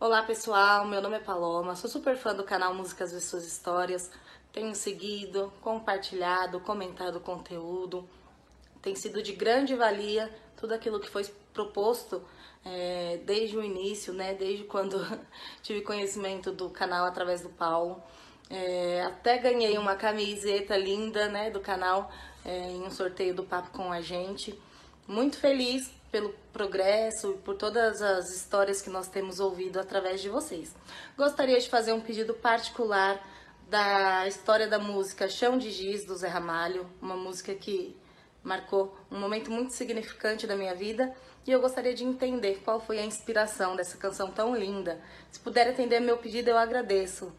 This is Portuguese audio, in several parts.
Olá pessoal, meu nome é Paloma, sou super fã do canal Músicas e Suas Histórias. Tenho seguido, compartilhado, comentado o conteúdo. Tem sido de grande valia tudo aquilo que foi proposto é, desde o início, né? Desde quando tive conhecimento do canal através do Paulo. É, até ganhei uma camiseta linda, né, do canal é, em um sorteio do Papo com a gente. Muito feliz pelo progresso e por todas as histórias que nós temos ouvido através de vocês. Gostaria de fazer um pedido particular da história da música Chão de Giz, do Zé Ramalho, uma música que marcou um momento muito significante da minha vida e eu gostaria de entender qual foi a inspiração dessa canção tão linda. Se puder atender meu pedido, eu agradeço.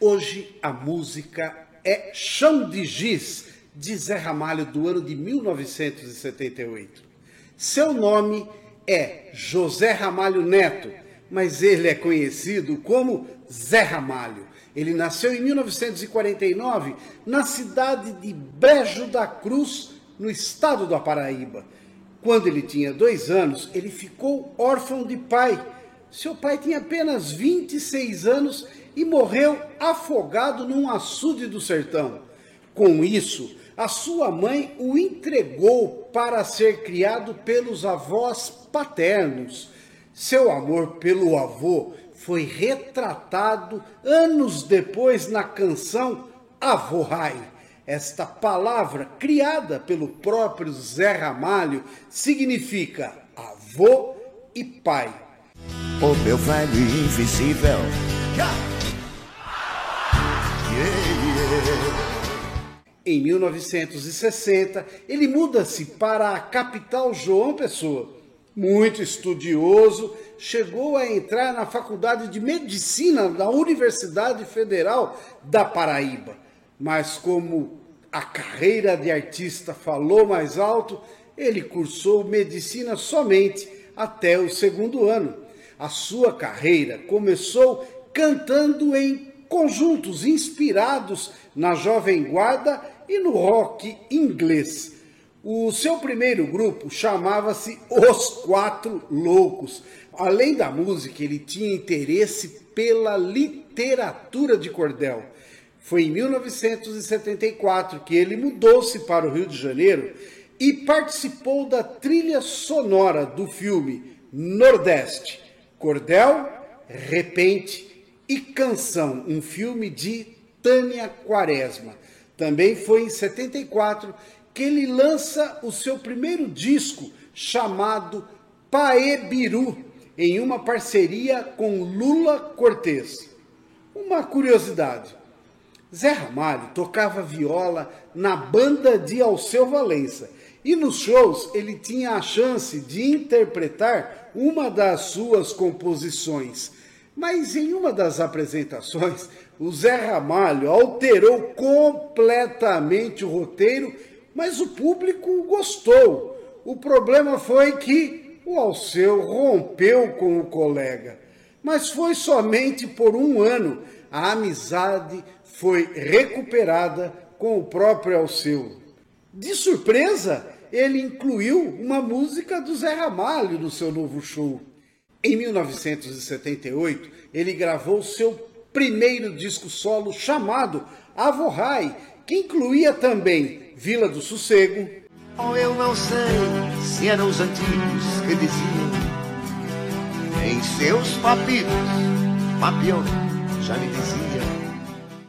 Hoje a música é Chão de Giz, de Zé Ramalho, do ano de 1978. Seu nome é José Ramalho Neto, mas ele é conhecido como Zé Ramalho. Ele nasceu em 1949 na cidade de Brejo da Cruz, no estado da Paraíba. Quando ele tinha dois anos, ele ficou órfão de pai. Seu pai tinha apenas 26 anos e morreu afogado num açude do sertão. Com isso, a sua mãe o entregou para ser criado pelos avós paternos. Seu amor pelo avô foi retratado anos depois na canção Avô Rai. Esta palavra, criada pelo próprio Zé Ramalho, significa avô e pai. O meu velho invisível. Yeah. Em 1960, ele muda-se para a capital João Pessoa. Muito estudioso, chegou a entrar na Faculdade de Medicina da Universidade Federal da Paraíba. Mas como a carreira de artista falou mais alto, ele cursou medicina somente até o segundo ano. A sua carreira começou cantando em conjuntos inspirados na Jovem Guarda e no rock inglês. O seu primeiro grupo chamava-se Os Quatro Loucos. Além da música, ele tinha interesse pela literatura de cordel. Foi em 1974 que ele mudou-se para o Rio de Janeiro e participou da trilha sonora do filme Nordeste, Cordel, Repente e Canção, um filme de Tânia Quaresma. Também foi em 74 que ele lança o seu primeiro disco chamado Paebiru, em uma parceria com Lula Cortez. Uma curiosidade: Zé Ramalho tocava viola na banda de Alceu Valença e nos shows ele tinha a chance de interpretar uma das suas composições. Mas em uma das apresentações, o Zé Ramalho alterou completamente o roteiro, mas o público gostou. O problema foi que o Alceu rompeu com o colega. Mas foi somente por um ano. A amizade foi recuperada com o próprio Alceu. De surpresa, ele incluiu uma música do Zé Ramalho no seu novo show. Em 1978, ele gravou seu primeiro disco solo chamado Avorrai, que incluía também Vila do Sossego. Oh, eu não sei se eram os antigos que diziam em seus papiros, Papião já me dizia.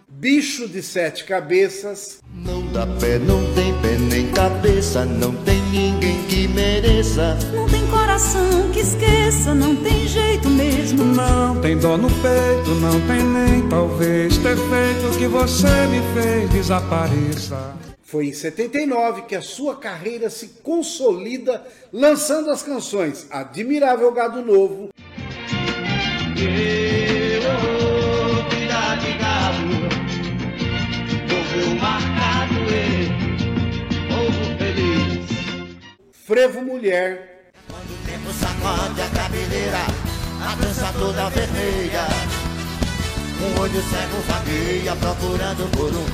Bicho de sete cabeças. Não dá pé, não tem pé nem cabeça, não tem ninguém que mereça. Não tem coração que esqueça, não tem jeito mesmo. Não tem dor no peito, não tem nem talvez ter feito o que você me fez desapareça. Foi em 79 que a sua carreira se consolida lançando as canções Admirável Gado Novo. Frevo Mulher. Sacode a cabeleira, a dança toda vermelha. Um olho cego vagueia procurando por um.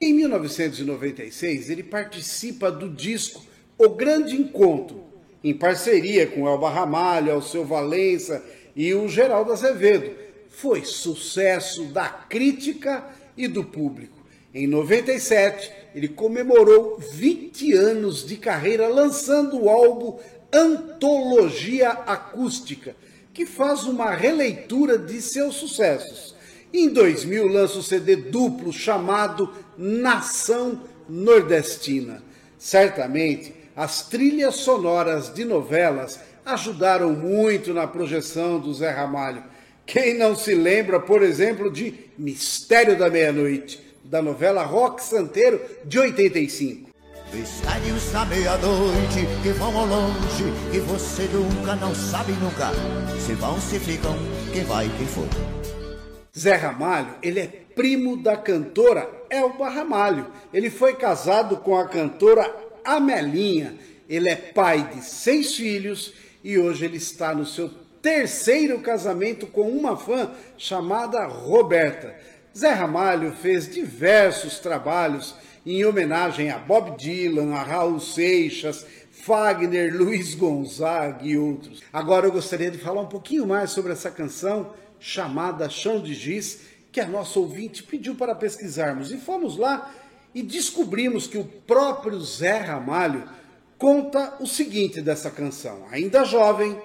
Em 1996, ele participa do disco O Grande Encontro, em parceria com Elba Ramalho, Alceu Valença e o Geraldo Azevedo. Foi sucesso da crítica e do público. Em 97, ele comemorou 20 anos de carreira lançando o álbum Antologia Acústica, que faz uma releitura de seus sucessos. Em 2000 lança o CD duplo chamado Nação Nordestina. Certamente, as trilhas sonoras de novelas ajudaram muito na projeção do Zé Ramalho. Quem não se lembra, por exemplo, de Mistério da Meia-Noite, da novela Rock Santeiro de 85. Mistérios da meia-noite que vão ao longe, que você nunca não sabe nunca. Se vão, se ficam, quem vai, quem for. Zé Ramalho, ele é primo da cantora Elba Ramalho. Ele foi casado com a cantora Amelinha. Ele é pai de seis filhos e hoje ele está no seu terceiro casamento com uma fã chamada Roberta. Zé Ramalho fez diversos trabalhos em homenagem a Bob Dylan, a Raul Seixas, Fagner, Luiz Gonzaga e outros. Agora eu gostaria de falar um pouquinho mais sobre essa canção chamada Chão de Giz, que a nossa ouvinte pediu para pesquisarmos. E fomos lá e descobrimos que o próprio Zé Ramalho conta o seguinte dessa canção. Ainda jovem,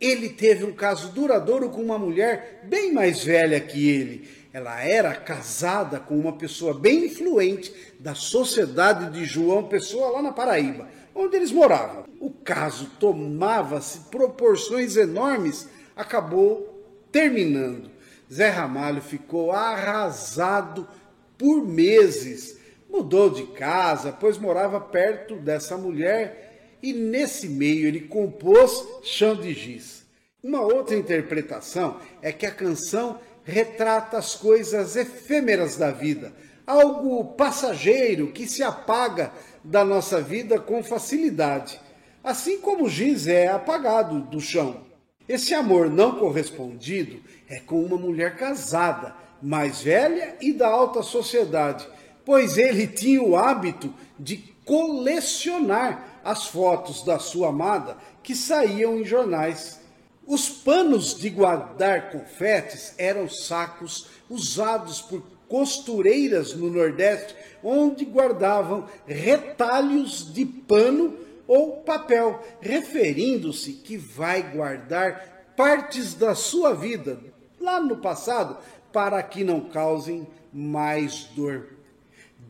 ele teve um caso duradouro com uma mulher bem mais velha que ele. Ela era casada com uma pessoa bem influente da sociedade de João Pessoa, lá na Paraíba, onde eles moravam. O caso tomava-se proporções enormes, acabou terminando. Zé Ramalho ficou arrasado por meses. Mudou de casa, pois morava perto dessa mulher e nesse meio ele compôs Chão de Giz. Uma outra interpretação é que a canção retrata as coisas efêmeras da vida, algo passageiro que se apaga da nossa vida com facilidade, assim como o giz é apagado do chão. Esse amor não correspondido é com uma mulher casada, mais velha e da alta sociedade, pois ele tinha o hábito de colecionar as fotos da sua amada que saíam em jornais. Os panos de guardar confetes eram sacos usados por costureiras no Nordeste, onde guardavam retalhos de pano ou papel, referindo-se que vai guardar partes da sua vida lá no passado para que não causem mais dor.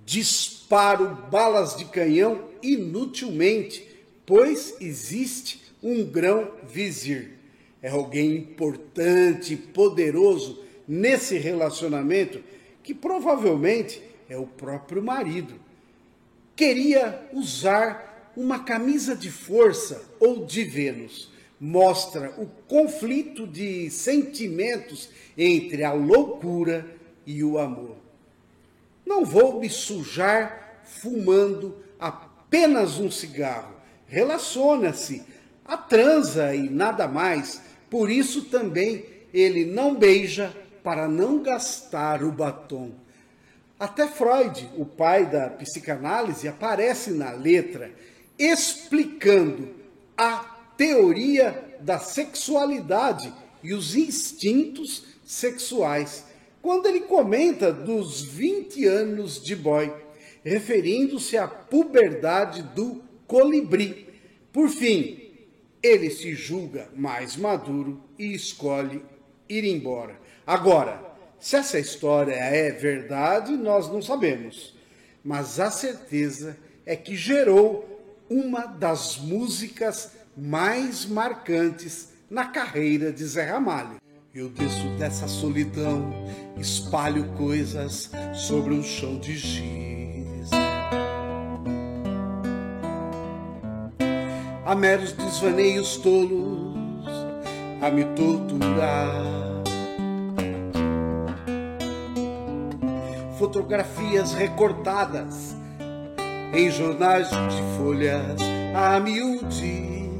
Disparo balas de canhão inutilmente, pois existe um grão vizir é alguém importante, poderoso nesse relacionamento, que provavelmente é o próprio marido. Queria usar uma camisa de força ou de Vênus. Mostra o conflito de sentimentos entre a loucura e o amor. Não vou me sujar fumando apenas um cigarro. Relaciona-se a transa e nada mais por isso também ele não beija para não gastar o batom. Até Freud, o pai da psicanálise, aparece na letra explicando a teoria da sexualidade e os instintos sexuais, quando ele comenta dos 20 anos de boy, referindo-se à puberdade do colibri. Por fim, ele se julga mais maduro e escolhe ir embora. Agora, se essa história é verdade, nós não sabemos, mas a certeza é que gerou uma das músicas mais marcantes na carreira de Zé Ramalho. Eu desço dessa solidão, espalho coisas sobre um chão de giz. A meros desvaneios tolos a me torturar. Fotografias recortadas em jornais de folhas a miúde.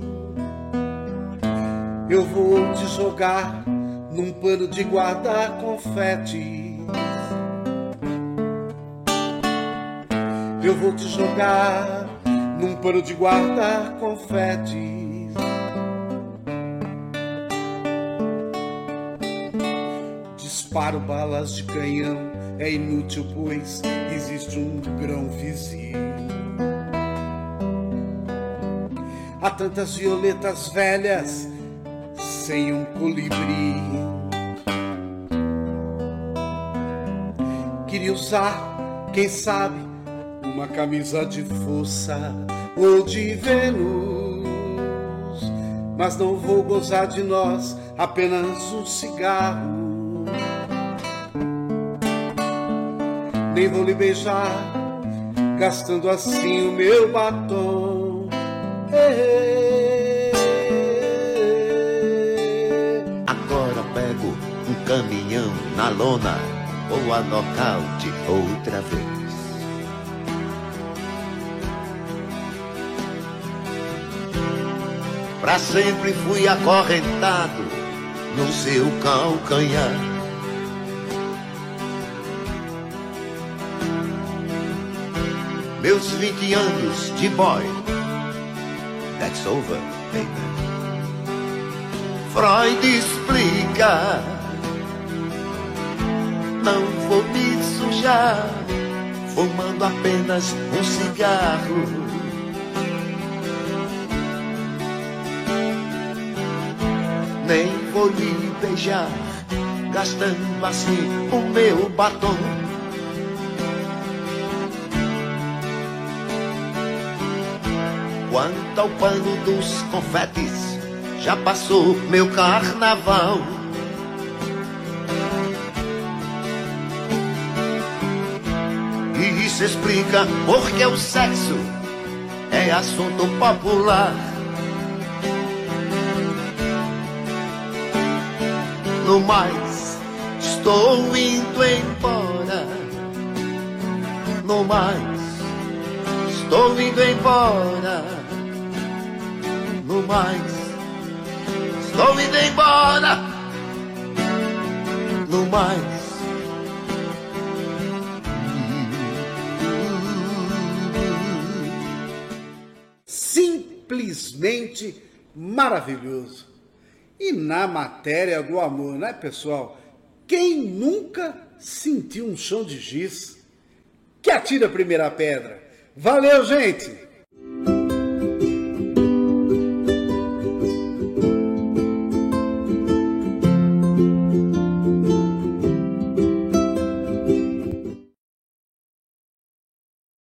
Eu vou te jogar num pano de guardar confetes. Eu vou te jogar num pano de guardar confetes. disparo balas de canhão é inútil, pois existe um grão vizinho. Há tantas violetas velhas sem um colibri. Queria usar, quem sabe, uma camisa de força ou de Vênus, mas não vou gozar de nós apenas um cigarro. Nem vou lhe beijar, gastando assim o meu batom. Agora pego um caminhão na lona, vou a nocaute outra vez. Pra sempre fui acorrentado no seu calcanhar. Meus 20 anos de boy, that's over, baby. Freud explica, não vou me sujar, fumando apenas um cigarro. Nem vou lhe beijar, gastando assim o meu batom. Quanto ao pano dos confetes, já passou meu carnaval. E isso explica porque o sexo é assunto popular. No mais, estou indo embora. No mais, estou indo embora. No mais, estou indo embora. No mais. Simplesmente maravilhoso. E na matéria do amor, né, pessoal? Quem nunca sentiu um chão de giz? Que atira a primeira pedra. Valeu, gente!